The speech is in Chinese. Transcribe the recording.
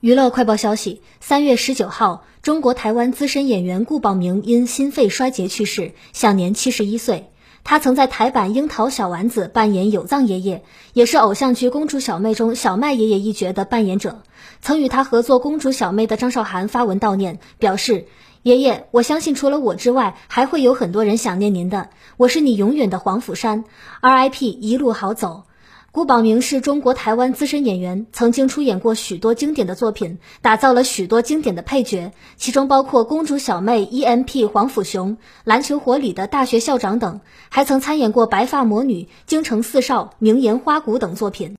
娱乐快报消息：三月十九号，中国台湾资深演员顾宝明因心肺衰竭去世，享年七十一岁。他曾在台版《樱桃小丸子》扮演有藏爷爷，也是偶像剧《公主小妹》中小麦爷爷一角的扮演者。曾与他合作《公主小妹》的张韶涵发文悼念，表示：“爷爷，我相信除了我之外，还会有很多人想念您的。我是你永远的黄甫山，RIP，一路好走。”顾宝明是中国台湾资深演员，曾经出演过许多经典的作品，打造了许多经典的配角，其中包括《公主小妹》EMP 黄甫雄、《篮球火》里的大学校长等，还曾参演过《白发魔女》、《京城四少》、《名言花鼓》等作品。